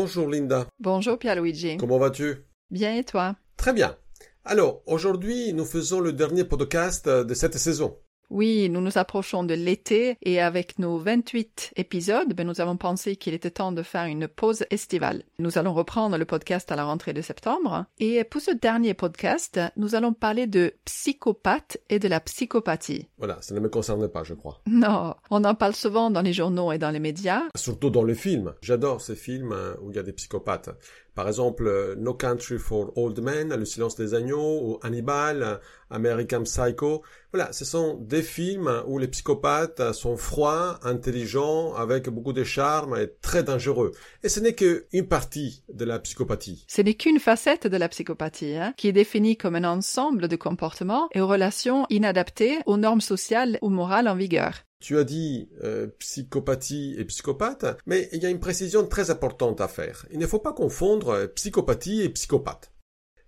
Bonjour Linda. Bonjour Pierluigi. Comment vas-tu? Bien et toi? Très bien. Alors, aujourd'hui, nous faisons le dernier podcast de cette saison. Oui, nous nous approchons de l'été et avec nos 28 épisodes, ben, nous avons pensé qu'il était temps de faire une pause estivale. Nous allons reprendre le podcast à la rentrée de septembre et pour ce dernier podcast, nous allons parler de psychopathe et de la psychopathie. Voilà, ça ne me concerne pas, je crois. Non, on en parle souvent dans les journaux et dans les médias. Surtout dans les films. J'adore ces films hein, où il y a des psychopathes. Par exemple, euh, No Country for Old Men, Le silence des agneaux, ou Hannibal, American Psycho. Voilà, ce sont des films où les psychopathes sont froids, intelligents, avec beaucoup de charme et très dangereux. Et ce n'est qu'une partie de la psychopathie. Ce n'est qu'une facette de la psychopathie, hein, qui est définie comme un ensemble de comportements et relations inadaptées aux normes sociales ou morales en vigueur. Tu as dit euh, psychopathie et psychopathe, mais il y a une précision très importante à faire. Il ne faut pas confondre psychopathie et psychopathe.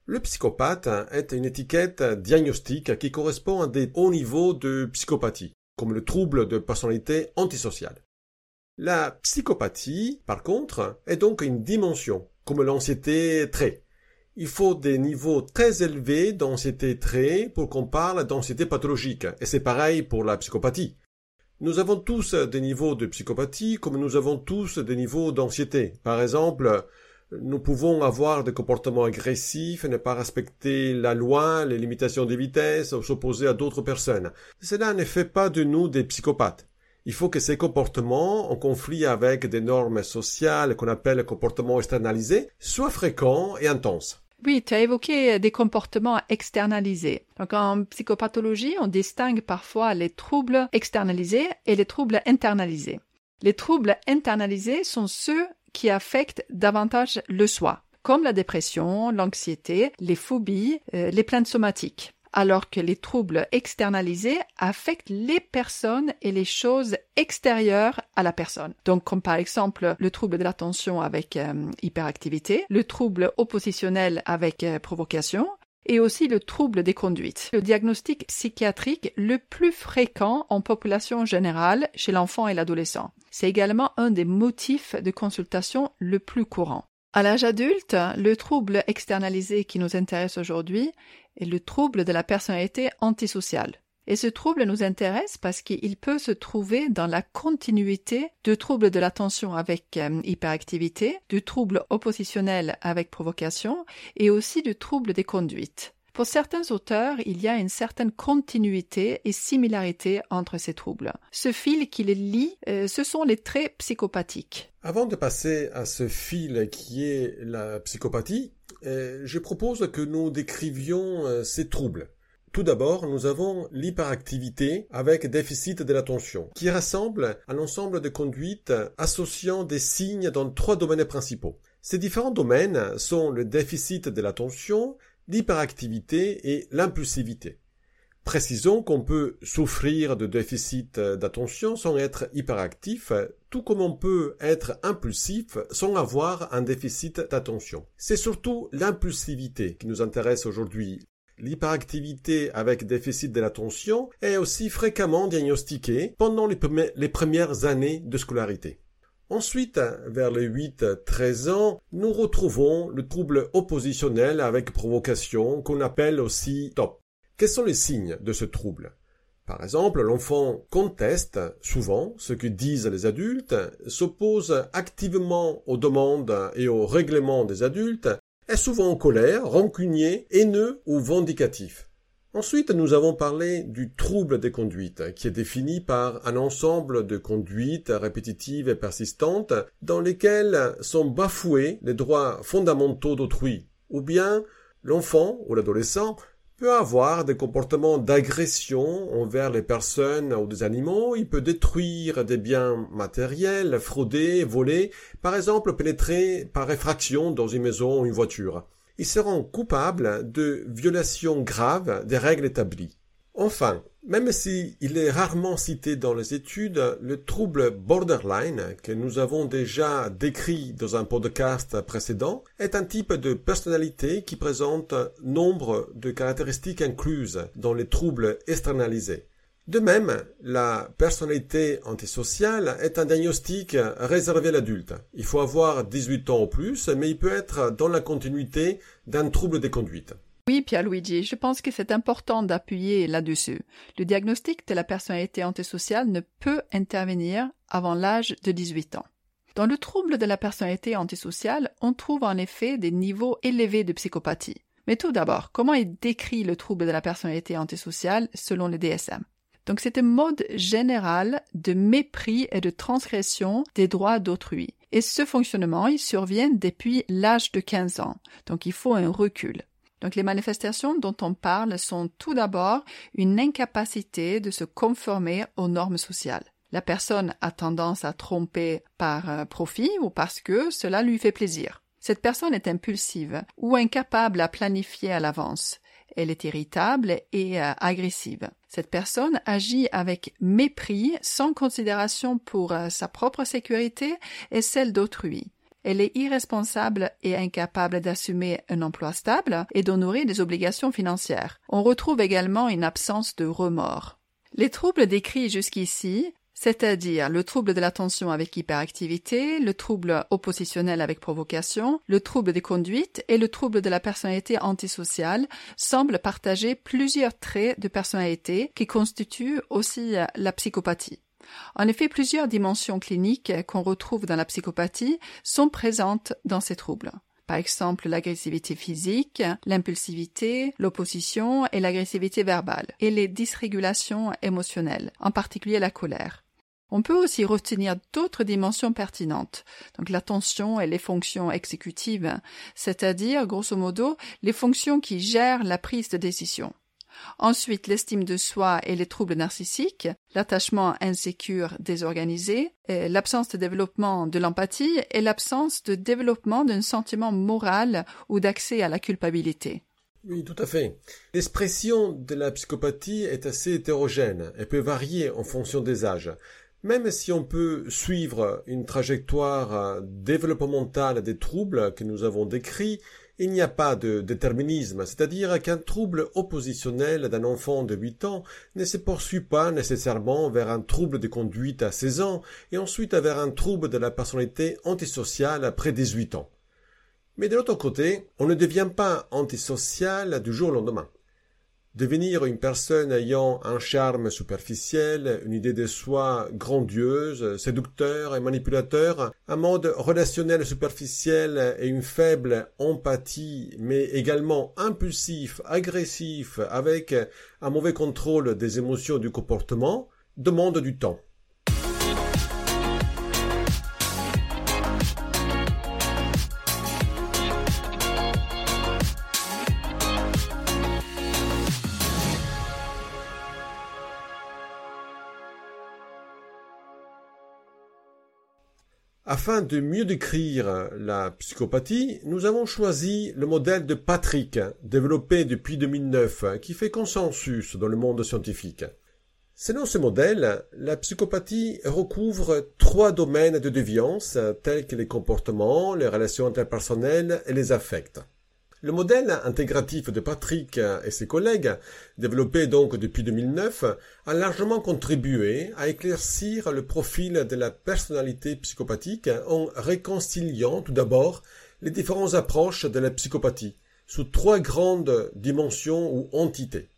Le psychopathe est une étiquette diagnostique qui correspond à des hauts niveaux de psychopathie, comme le trouble de personnalité antisociale. La psychopathie, par contre, est donc une dimension, comme l'anxiété trait. Il faut des niveaux très élevés d'anxiété trait pour qu'on parle d'anxiété pathologique, et c'est pareil pour la psychopathie. Nous avons tous des niveaux de psychopathie comme nous avons tous des niveaux d'anxiété. Par exemple, nous pouvons avoir des comportements agressifs, ne pas respecter la loi, les limitations de vitesse, ou s'opposer à d'autres personnes. Cela ne fait pas de nous des psychopathes. Il faut que ces comportements, en conflit avec des normes sociales qu'on appelle comportements externalisés, soient fréquents et intenses. Oui, tu as évoqué des comportements externalisés. Donc en psychopathologie, on distingue parfois les troubles externalisés et les troubles internalisés. Les troubles internalisés sont ceux qui affectent davantage le soi, comme la dépression, l'anxiété, les phobies, euh, les plaintes somatiques alors que les troubles externalisés affectent les personnes et les choses extérieures à la personne. Donc comme par exemple le trouble de l'attention avec euh, hyperactivité, le trouble oppositionnel avec euh, provocation, et aussi le trouble des conduites. Le diagnostic psychiatrique le plus fréquent en population générale chez l'enfant et l'adolescent. C'est également un des motifs de consultation le plus courant. À l'âge adulte, le trouble externalisé qui nous intéresse aujourd'hui est le trouble de la personnalité antisociale. Et ce trouble nous intéresse parce qu'il peut se trouver dans la continuité de troubles de l'attention avec euh, hyperactivité, du trouble oppositionnel avec provocation et aussi du trouble des conduites. Pour certains auteurs, il y a une certaine continuité et similarité entre ces troubles. Ce fil qui les lie, euh, ce sont les traits psychopathiques. Avant de passer à ce fil qui est la psychopathie, euh, je propose que nous décrivions euh, ces troubles. Tout d'abord, nous avons l'hyperactivité avec déficit de l'attention, qui rassemble un ensemble de conduites associant des signes dans trois domaines principaux. Ces différents domaines sont le déficit de l'attention, l'hyperactivité et l'impulsivité. Précisons qu'on peut souffrir de déficit d'attention sans être hyperactif, tout comme on peut être impulsif sans avoir un déficit d'attention. C'est surtout l'impulsivité qui nous intéresse aujourd'hui. L'hyperactivité avec déficit de l'attention est aussi fréquemment diagnostiquée pendant les, premières années de scolarité. Ensuite, vers les 8-13 ans, nous retrouvons le trouble oppositionnel avec provocation qu'on appelle aussi TOP. Quels sont les signes de ce trouble? Par exemple, l'enfant conteste souvent ce que disent les adultes, s'oppose activement aux demandes et aux règlements des adultes, est souvent en colère, rancunier, haineux ou vindicatif. Ensuite, nous avons parlé du trouble des conduites, qui est défini par un ensemble de conduites répétitives et persistantes dans lesquelles sont bafoués les droits fondamentaux d'autrui, ou bien l'enfant ou l'adolescent peut avoir des comportements d'agression envers les personnes ou des animaux, il peut détruire des biens matériels, frauder, voler, par exemple pénétrer par effraction dans une maison ou une voiture seront coupables de violations graves des règles établies. Enfin, même s'il est rarement cité dans les études, le trouble borderline, que nous avons déjà décrit dans un podcast précédent, est un type de personnalité qui présente nombre de caractéristiques incluses dans les troubles externalisés. De même, la personnalité antisociale est un diagnostic réservé à l'adulte. Il faut avoir 18 ans ou plus, mais il peut être dans la continuité d'un trouble des conduites. Oui, Pierre-Luigi, je pense que c'est important d'appuyer là-dessus. Le diagnostic de la personnalité antisociale ne peut intervenir avant l'âge de 18 ans. Dans le trouble de la personnalité antisociale, on trouve en effet des niveaux élevés de psychopathie. Mais tout d'abord, comment est décrit le trouble de la personnalité antisociale selon le DSM donc c'est un mode général de mépris et de transgression des droits d'autrui. Et ce fonctionnement, il survient depuis l'âge de 15 ans. Donc il faut un recul. Donc les manifestations dont on parle sont tout d'abord une incapacité de se conformer aux normes sociales. La personne a tendance à tromper par euh, profit ou parce que cela lui fait plaisir. Cette personne est impulsive ou incapable à planifier à l'avance. Elle est irritable et euh, agressive. Cette personne agit avec mépris, sans considération pour euh, sa propre sécurité et celle d'autrui. Elle est irresponsable et incapable d'assumer un emploi stable et d'honorer des obligations financières. On retrouve également une absence de remords. Les troubles décrits jusqu'ici c'est-à-dire le trouble de l'attention avec hyperactivité, le trouble oppositionnel avec provocation, le trouble des conduites et le trouble de la personnalité antisociale, semblent partager plusieurs traits de personnalité qui constituent aussi la psychopathie. En effet, plusieurs dimensions cliniques qu'on retrouve dans la psychopathie sont présentes dans ces troubles. Par exemple, l'agressivité physique, l'impulsivité, l'opposition et l'agressivité verbale, et les dysrégulations émotionnelles, en particulier la colère. On peut aussi retenir d'autres dimensions pertinentes, donc l'attention et les fonctions exécutives, c'est-à-dire, grosso modo, les fonctions qui gèrent la prise de décision. Ensuite, l'estime de soi et les troubles narcissiques, l'attachement insécure désorganisé, l'absence de développement de l'empathie et l'absence de développement d'un sentiment moral ou d'accès à la culpabilité. Oui, tout à fait. L'expression de la psychopathie est assez hétérogène et peut varier en fonction des âges. Même si on peut suivre une trajectoire euh, développementale des troubles que nous avons décrits, il n'y a pas de déterminisme, c'est-à-dire qu'un trouble oppositionnel d'un enfant de 8 ans ne se poursuit pas nécessairement vers un trouble de conduite à 16 ans et ensuite vers un trouble de la personnalité antisociale après 18 ans. Mais de l'autre côté, on ne devient pas antisocial du jour au lendemain. Devenir une personne ayant un charme superficiel, une idée de soi grandieuse, séducteur et manipulateur, un mode relationnel superficiel et une faible empathie, mais également impulsif, agressif, avec un mauvais contrôle des émotions et du comportement, demande du temps. Afin de mieux décrire la psychopathie, nous avons choisi le modèle de Patrick, développé depuis 2009, qui fait consensus dans le monde scientifique. Selon ce modèle, la psychopathie recouvre trois domaines de déviance, tels que les comportements, les relations interpersonnelles et les affects. Le modèle intégratif de Patrick et ses collègues, développé donc depuis 2009, a largement contribué à éclaircir le profil de la personnalité psychopathique en réconciliant tout d'abord les différentes approches de la psychopathie sous trois grandes dimensions ou entités.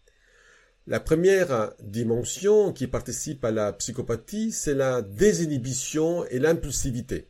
La première dimension qui participe à la psychopathie, c'est la désinhibition et l'impulsivité.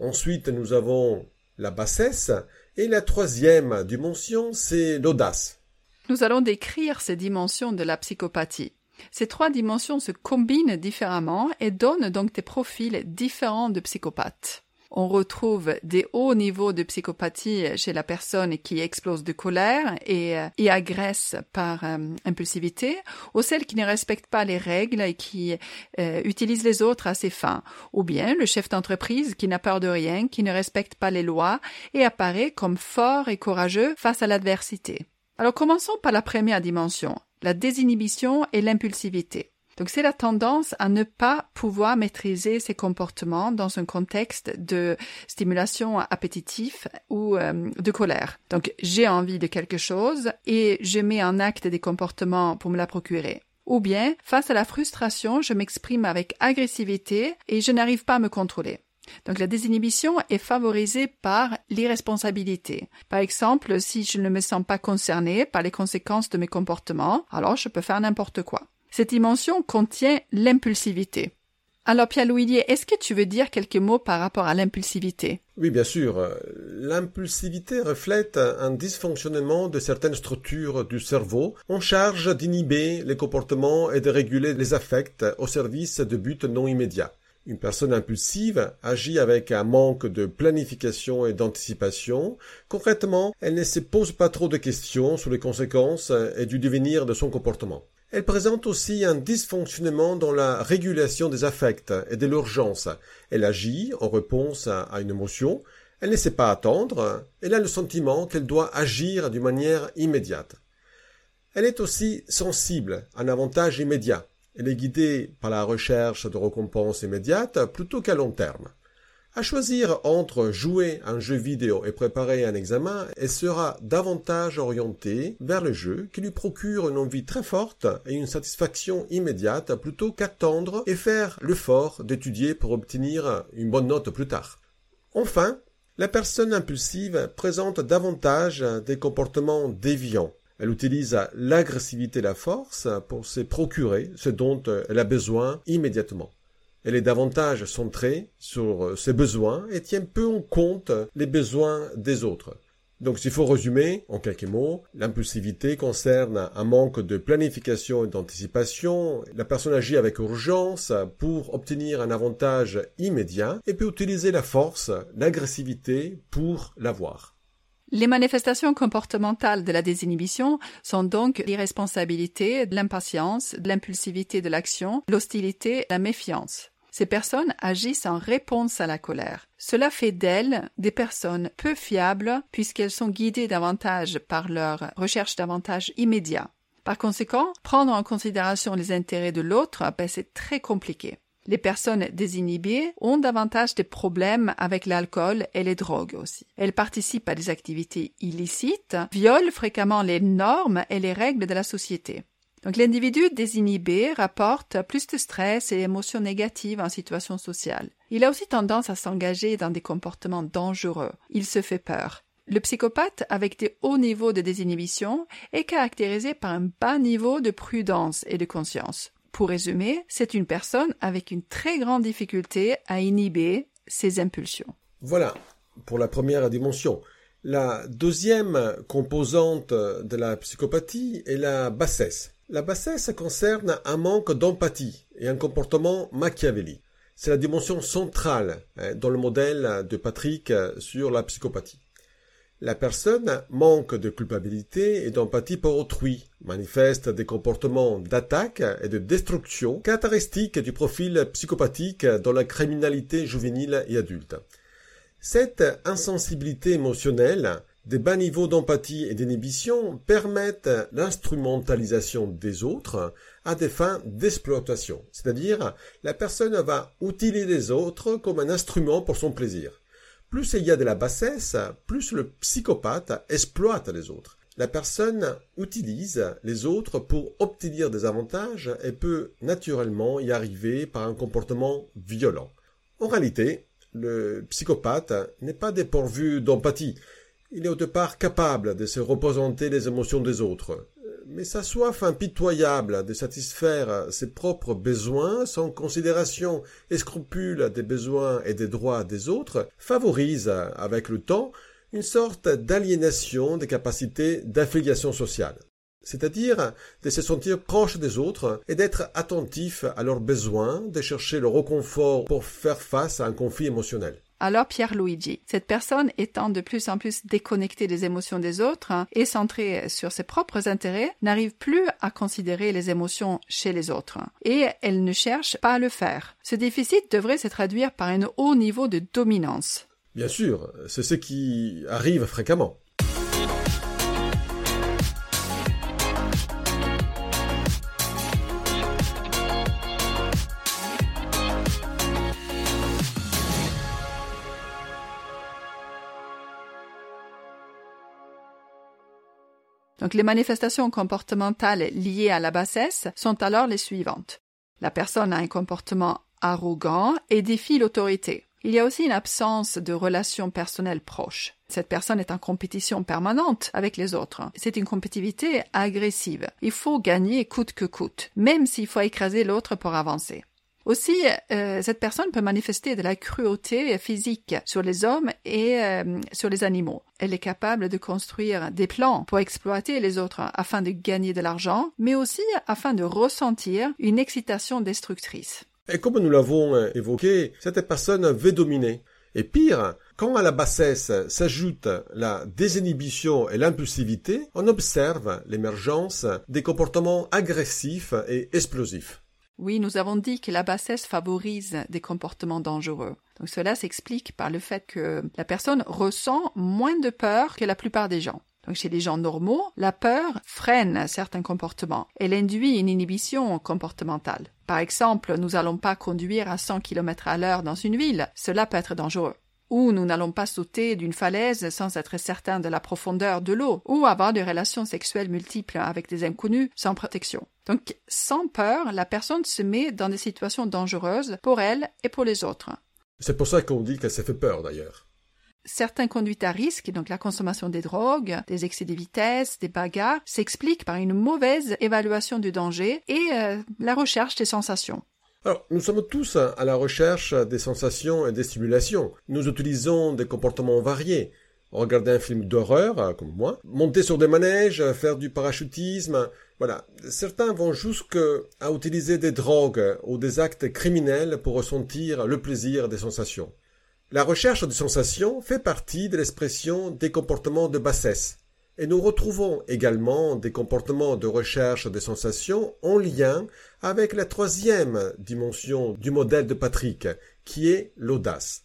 Ensuite, nous avons la bassesse et la troisième dimension, c'est l'audace. Nous allons décrire ces dimensions de la psychopathie. Ces trois dimensions se combinent différemment et donnent donc des profils différents de psychopathes on retrouve des hauts niveaux de psychopathie chez la personne qui explose de colère et, euh, agresse par euh, impulsivité, ou celle qui ne respecte pas les règles et qui euh, utilise les autres à ses fins, ou bien le chef d'entreprise qui n'a peur de rien, qui ne respecte pas les lois et apparaît comme fort et courageux face à l'adversité. Alors commençons par la première dimension, la désinhibition et l'impulsivité. Donc c'est la tendance à ne pas pouvoir maîtriser ses comportements dans un contexte de stimulation appétitive ou euh, de colère. Donc j'ai envie de quelque chose et je mets en acte des comportements pour me la procurer. Ou bien, face à la frustration, je m'exprime avec agressivité et je n'arrive pas à me contrôler. Donc la désinhibition est favorisée par l'irresponsabilité. Par exemple, si je ne me sens pas concerné par les conséquences de mes comportements, alors je peux faire n'importe quoi. Cette dimension contient l'impulsivité. Alors Pierre-Louis, est-ce que tu veux dire quelques mots par rapport à l'impulsivité? Oui, bien sûr. L'impulsivité reflète un dysfonctionnement de certaines structures du cerveau en charge d'inhiber les comportements et de réguler les affects au service de buts non immédiats. Une personne impulsive agit avec un manque de planification et d'anticipation. Concrètement, elle ne se pose pas trop de questions sur les conséquences et du devenir de son comportement. Elle présente aussi un dysfonctionnement dans la régulation des affects et de l'urgence. Elle agit en réponse à une émotion, elle ne sait pas attendre, elle a le sentiment qu'elle doit agir d'une manière immédiate. Elle est aussi sensible à un avantage immédiat. Elle est guidée par la recherche de récompenses immédiates plutôt qu'à long terme. À choisir entre jouer un jeu vidéo et préparer un examen, elle sera davantage orientée vers le jeu qui lui procure une envie très forte et une satisfaction immédiate plutôt qu'attendre et faire l'effort d'étudier pour obtenir une bonne note plus tard. Enfin, la personne impulsive présente davantage des comportements déviants elle utilise l'agressivité et la force pour se procurer ce dont elle a besoin immédiatement. Elle est davantage centrée sur ses besoins et tient peu en compte les besoins des autres. Donc s'il faut résumer en quelques mots, l'impulsivité concerne un manque de planification et d'anticipation. La personne agit avec urgence pour obtenir un avantage immédiat et peut utiliser la force, l'agressivité pour l'avoir. Les manifestations comportementales de la désinhibition sont donc l'irresponsabilité, l'impatience, l'impulsivité de l'action, l'hostilité, la méfiance. Ces personnes agissent en réponse à la colère. Cela fait d'elles des personnes peu fiables puisqu'elles sont guidées davantage par leur recherche d'avantages immédiats. Par conséquent, prendre en considération les intérêts de l'autre, ben, c'est très compliqué. Les personnes désinhibées ont davantage de problèmes avec l'alcool et les drogues aussi. Elles participent à des activités illicites, violent fréquemment les normes et les règles de la société. Donc l'individu désinhibé rapporte plus de stress et d'émotions négatives en situation sociale. Il a aussi tendance à s'engager dans des comportements dangereux. Il se fait peur. Le psychopathe avec des hauts niveaux de désinhibition est caractérisé par un bas niveau de prudence et de conscience. Pour résumer, c'est une personne avec une très grande difficulté à inhiber ses impulsions. Voilà pour la première dimension. La deuxième composante de la psychopathie est la bassesse. La bassesse concerne un manque d'empathie et un comportement machiavélique. C'est la dimension centrale hein, dans le modèle de Patrick sur la psychopathie. La personne manque de culpabilité et d'empathie pour autrui, manifeste des comportements d'attaque et de destruction caractéristiques du profil psychopathique dans la criminalité juvénile et adulte. Cette insensibilité émotionnelle, des bas niveaux d'empathie et d'inhibition permettent l'instrumentalisation des autres à des fins d'exploitation. C'est-à-dire, la personne va utiliser les autres comme un instrument pour son plaisir. Plus il y a de la bassesse, plus le psychopathe exploite les autres. La personne utilise les autres pour obtenir des avantages et peut naturellement y arriver par un comportement violent. En réalité, le psychopathe n'est pas dépourvu d'empathie. Il est au départ capable de se représenter les émotions des autres mais sa soif impitoyable de satisfaire ses propres besoins sans considération et scrupule des besoins et des droits des autres favorise, avec le temps, une sorte d'aliénation des capacités d'affiliation sociale, c'est-à-dire de se sentir proche des autres et d'être attentif à leurs besoins, de chercher le reconfort pour faire face à un conflit émotionnel. Alors Pierre Luigi, cette personne étant de plus en plus déconnectée des émotions des autres hein, et centrée sur ses propres intérêts, n'arrive plus à considérer les émotions chez les autres hein, et elle ne cherche pas à le faire. Ce déficit devrait se traduire par un haut niveau de dominance. Bien sûr, c'est ce qui arrive fréquemment. Donc les manifestations comportementales liées à la bassesse sont alors les suivantes. La personne a un comportement arrogant et défie l'autorité. Il y a aussi une absence de relations personnelles proches. Cette personne est en compétition permanente avec les autres. C'est une compétitivité agressive. Il faut gagner coûte que coûte, même s'il faut écraser l'autre pour avancer. Aussi, euh, cette personne peut manifester de la cruauté physique sur les hommes et euh, sur les animaux. Elle est capable de construire des plans pour exploiter les autres afin de gagner de l'argent, mais aussi afin de ressentir une excitation destructrice. Et comme nous l'avons euh, évoqué, cette personne veut dominer. Et pire, quand à la bassesse s'ajoute la désinhibition et l'impulsivité, on observe l'émergence des comportements agressifs et explosifs. Oui, nous avons dit que la bassesse favorise des comportements dangereux. Donc cela s'explique par le fait que la personne ressent moins de peur que la plupart des gens. Donc chez les gens normaux, la peur freine certains comportements. Elle induit une inhibition comportementale. Par exemple, nous n'allons pas conduire à 100 km à l'heure dans une ville. Cela peut être dangereux. Ou nous n'allons pas sauter d'une falaise sans être certain de la profondeur de l'eau, ou avoir des relations sexuelles multiples avec des inconnus sans protection. Donc, sans peur, la personne se met dans des situations dangereuses pour elle et pour les autres. C'est pour ça qu'on dit qu'elle s'est fait peur d'ailleurs. Certaines conduites à risque, donc la consommation des drogues, des excès de vitesse, des bagarres, s'expliquent par une mauvaise évaluation du danger et euh, la recherche des sensations. Alors, nous sommes tous à la recherche des sensations et des stimulations. Nous utilisons des comportements variés. Regarder un film d'horreur, comme moi, monter sur des manèges, faire du parachutisme, voilà. Certains vont jusqu'à utiliser des drogues ou des actes criminels pour ressentir le plaisir des sensations. La recherche de sensations fait partie de l'expression des comportements de bassesse. Et nous retrouvons également des comportements de recherche des sensations en lien avec la troisième dimension du modèle de Patrick, qui est l'audace.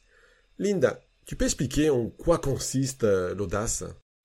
Linda, tu peux expliquer en quoi consiste euh, l'audace?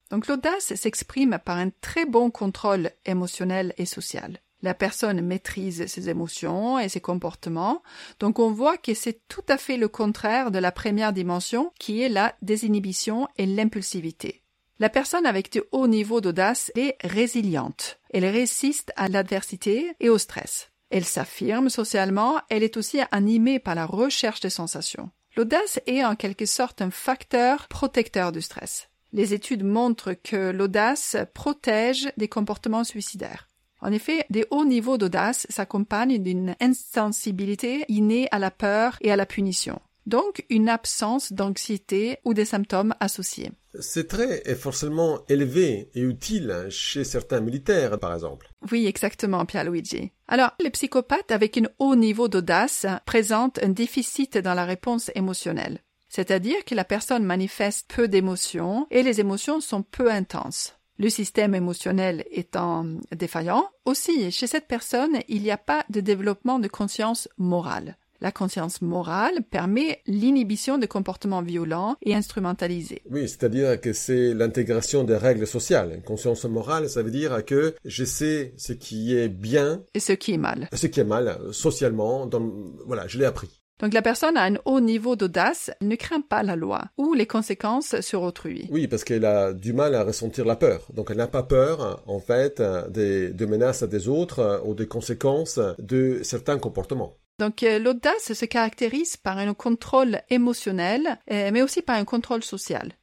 Donc l'audace s'exprime par un très bon contrôle émotionnel et social. La personne maîtrise ses émotions et ses comportements, donc on voit que c'est tout à fait le contraire de la première dimension qui est la désinhibition et l'impulsivité. La personne avec de hauts niveaux d'audace est résiliente. Elle résiste à l'adversité et au stress. Elle s'affirme socialement, elle est aussi animée par la recherche de sensations. L'audace est en quelque sorte un facteur protecteur du stress. Les études montrent que l'audace protège des comportements suicidaires. En effet, des hauts niveaux d'audace s'accompagnent d'une insensibilité innée à la peur et à la punition. Donc, une absence d'anxiété ou des symptômes associés. C'est trait est forcément élevé et utile chez certains militaires, par exemple. Oui, exactement, Pierluigi. Alors, les psychopathes avec un haut niveau d'audace présentent un déficit dans la réponse émotionnelle. C'est-à-dire que la personne manifeste peu d'émotions et les émotions sont peu intenses. Le système émotionnel étant défaillant, aussi chez cette personne, il n'y a pas de développement de conscience morale. La conscience morale permet l'inhibition de comportements violents et instrumentalisés. Oui, c'est-à-dire que c'est l'intégration des règles sociales. Une conscience morale, ça veut dire que je sais ce qui est bien et ce qui est mal. Ce qui est mal socialement, voilà, je l'ai appris. Donc la personne a un haut niveau d'audace, ne craint pas la loi ou les conséquences sur autrui. Oui, parce qu'elle a du mal à ressentir la peur. Donc elle n'a pas peur, en fait, des, de menaces des autres ou des conséquences de certains comportements. Donc euh, l'audace se caractérise par un contrôle émotionnel, euh, mais aussi par un contrôle social.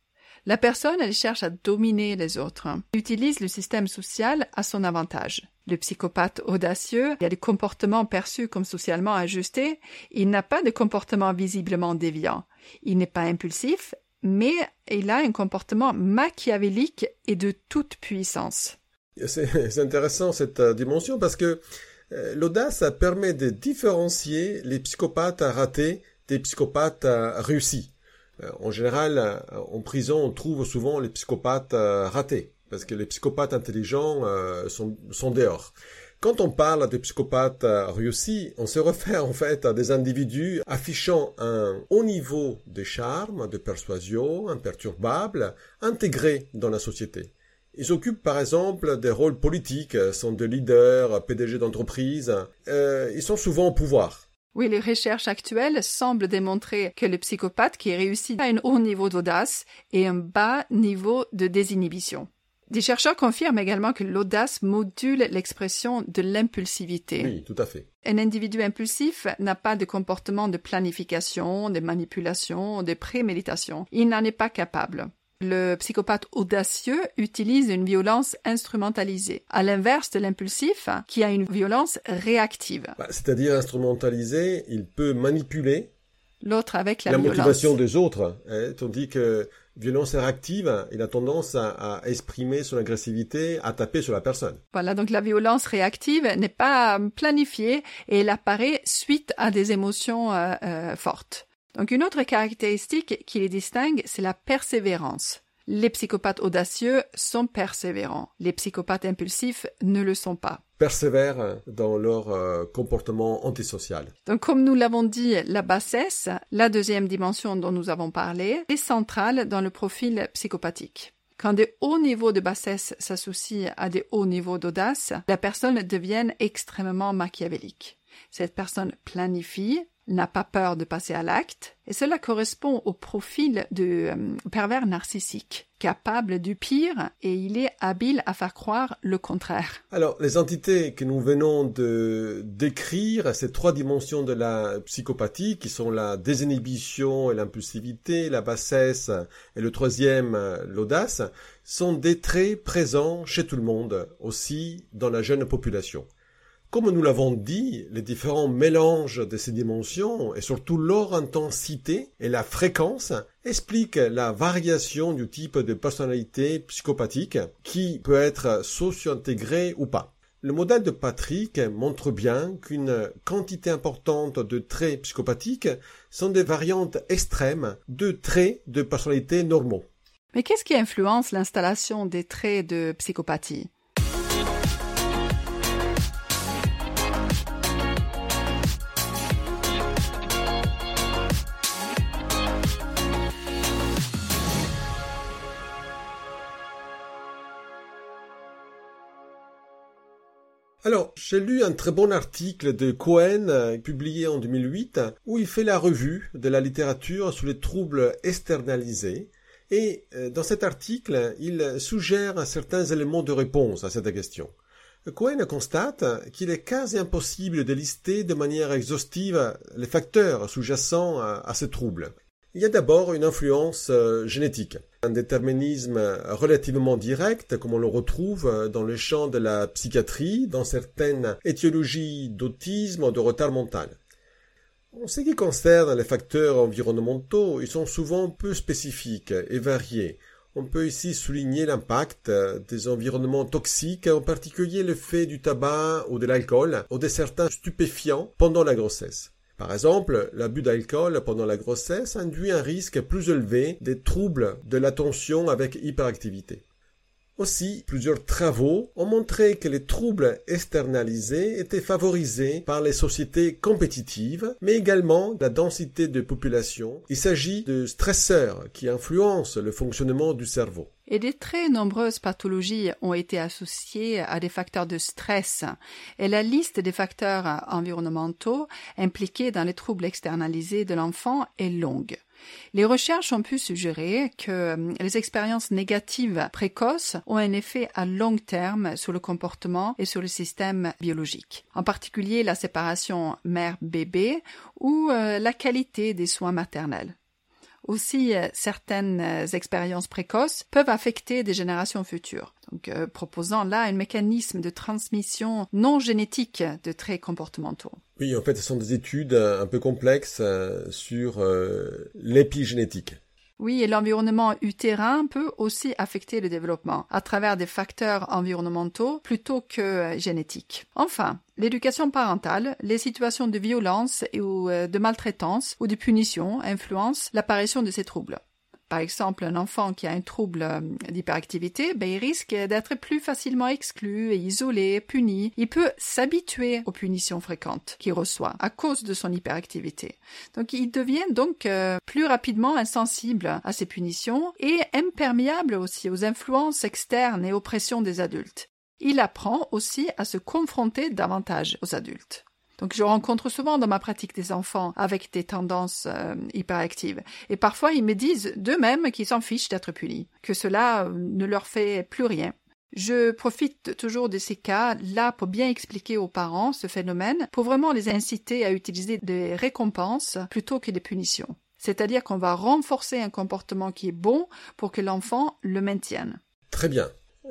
La personne, elle cherche à dominer les autres, elle utilise le système social à son avantage. Le psychopathe audacieux il a des comportements perçus comme socialement ajustés, il n'a pas de comportement visiblement déviant. Il n'est pas impulsif, mais il a un comportement machiavélique et de toute puissance. C'est intéressant cette euh, dimension parce que euh, l'audace permet de différencier les psychopathes ratés des psychopathes réussis. Euh, en général, en prison, on trouve souvent les psychopathes ratés parce que les psychopathes intelligents euh, sont, sont dehors. Quand on parle de psychopathes réussis, on se réfère en fait à des individus affichant un haut niveau de charme, de persuasion, imperturbable, intégrés dans la société. Ils occupent par exemple des rôles politiques, sont des leaders, PDG d'entreprise, euh, ils sont souvent au pouvoir. Oui, les recherches actuelles semblent démontrer que le psychopathe qui réussit a un haut niveau d'audace et un bas niveau de désinhibition. Des chercheurs confirment également que l'audace module l'expression de l'impulsivité. Oui, tout à fait. Un individu impulsif n'a pas de comportement de planification, de manipulation, de préméditation. Il n'en est pas capable. Le psychopathe audacieux utilise une violence instrumentalisée, à l'inverse de l'impulsif qui a une violence réactive. Bah, C'est-à-dire instrumentalisé, il peut manipuler L'autre avec la, la violence. motivation des autres, hein, tandis que violence réactive, il a tendance à, à exprimer son agressivité, à taper sur la personne. Voilà, donc la violence réactive n'est pas planifiée et elle apparaît suite à des émotions euh, euh, fortes. Donc une autre caractéristique qui les distingue, c'est la persévérance. Les psychopathes audacieux sont persévérants. Les psychopathes impulsifs ne le sont pas. Persévèrent dans leur euh, comportement antisocial. Donc comme nous l'avons dit, la bassesse, la deuxième dimension dont nous avons parlé, est centrale dans le profil psychopathique. Quand des hauts niveaux de bassesse s'associent à des hauts niveaux d'audace, la personne devient extrêmement machiavélique. Cette personne planifie, n'a pas peur de passer à l'acte, et cela correspond au profil de euh, pervers narcissique, capable du pire, et il est habile à faire croire le contraire. Alors, les entités que nous venons de décrire, ces trois dimensions de la psychopathie, qui sont la désinhibition et l'impulsivité, la bassesse et le troisième, l'audace, sont des traits présents chez tout le monde, aussi dans la jeune population. Comme nous l'avons dit, les différents mélanges de ces dimensions et surtout leur intensité et la fréquence expliquent la variation du type de personnalité psychopathique qui peut être socio-intégrée ou pas. Le modèle de Patrick montre bien qu'une quantité importante de traits psychopathiques sont des variantes extrêmes de traits de personnalité normaux. Mais qu'est-ce qui influence l'installation des traits de psychopathie? Alors, j'ai lu un très bon article de Cohen, euh, publié en 2008, où il fait la revue de la littérature sur les troubles externalisés. Et euh, dans cet article, il suggère certains éléments de réponse à cette question. Cohen constate qu'il est quasi impossible de lister de manière exhaustive les facteurs sous-jacents à ces troubles. Il y a d'abord une influence euh, génétique, un déterminisme relativement direct, comme on le retrouve euh, dans le champ de la psychiatrie, dans certaines étiologies d'autisme ou de retard mental. En ce qui concerne les facteurs environnementaux, ils sont souvent peu spécifiques et variés. On peut ici souligner l'impact des environnements toxiques, en particulier l'effet du tabac ou de l'alcool ou de certains stupéfiants pendant la grossesse. Par exemple, l'abus d'alcool pendant la grossesse induit un risque plus élevé des troubles de l'attention avec hyperactivité. Aussi, plusieurs travaux ont montré que les troubles externalisés étaient favorisés par les sociétés compétitives, mais également la densité de population. Il s'agit de stresseurs qui influencent le fonctionnement du cerveau. Et des très nombreuses pathologies ont été associées à des facteurs de stress. Et la liste des facteurs environnementaux impliqués dans les troubles externalisés de l'enfant est longue. Les recherches ont pu suggérer que les expériences négatives précoces ont un effet à long terme sur le comportement et sur le système biologique, en particulier la séparation mère-bébé ou euh, la qualité des soins maternels. Aussi, euh, certaines euh, expériences précoces peuvent affecter des générations futures, donc proposant là un mécanisme de transmission non génétique de traits comportementaux. Oui, en fait, ce sont des études un peu complexes sur l'épigénétique. Oui, et l'environnement utérin peut aussi affecter le développement à travers des facteurs environnementaux plutôt que génétiques. Enfin, l'éducation parentale, les situations de violence ou de maltraitance ou de punition influencent l'apparition de ces troubles. Par exemple, un enfant qui a un trouble d'hyperactivité, ben, il risque d'être plus facilement exclu et isolé, puni. Il peut s'habituer aux punitions fréquentes qu'il reçoit à cause de son hyperactivité. Donc, il devient donc euh, plus rapidement insensible à ces punitions et imperméable aussi aux influences externes et aux pressions des adultes. Il apprend aussi à se confronter davantage aux adultes. Donc je rencontre souvent dans ma pratique des enfants avec des tendances euh, hyperactives. Et parfois ils me disent d'eux-mêmes qu'ils s'en fichent d'être punis, que cela euh, ne leur fait plus rien. Je profite toujours de ces cas là pour bien expliquer aux parents ce phénomène, pour vraiment les inciter à utiliser des récompenses plutôt que des punitions. C'est-à-dire qu'on va renforcer un comportement qui est bon pour que l'enfant le maintienne. Très bien.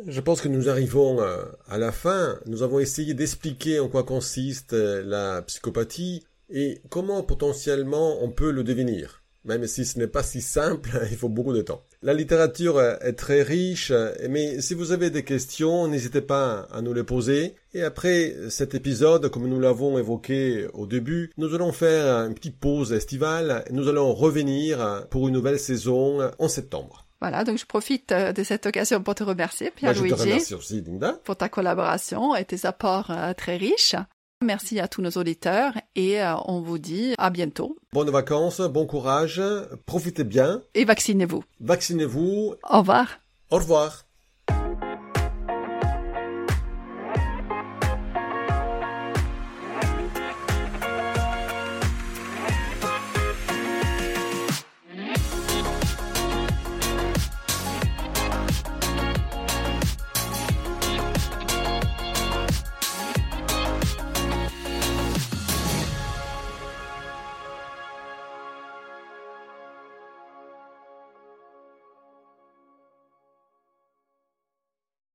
Je pense que nous arrivons euh, à la fin. Nous avons essayé d'expliquer en quoi consiste euh, la psychopathie et comment potentiellement on peut le devenir. Même si ce n'est pas si simple, il faut beaucoup de temps. La littérature est très riche, mais si vous avez des questions, n'hésitez pas à nous les poser. Et après cet épisode, comme nous l'avons évoqué au début, nous allons faire une petite pause estivale et nous allons revenir pour une nouvelle saison en septembre. Voilà, donc je profite euh, de cette occasion pour te remercier, Pierre-Luigi. je te remercie aussi, Linda. Pour ta collaboration et tes apports euh, très riches. Merci à tous nos auditeurs et euh, on vous dit à bientôt. Bonnes vacances, bon courage, profitez bien. Et vaccinez-vous. Vaccinez-vous. Au revoir. Au revoir.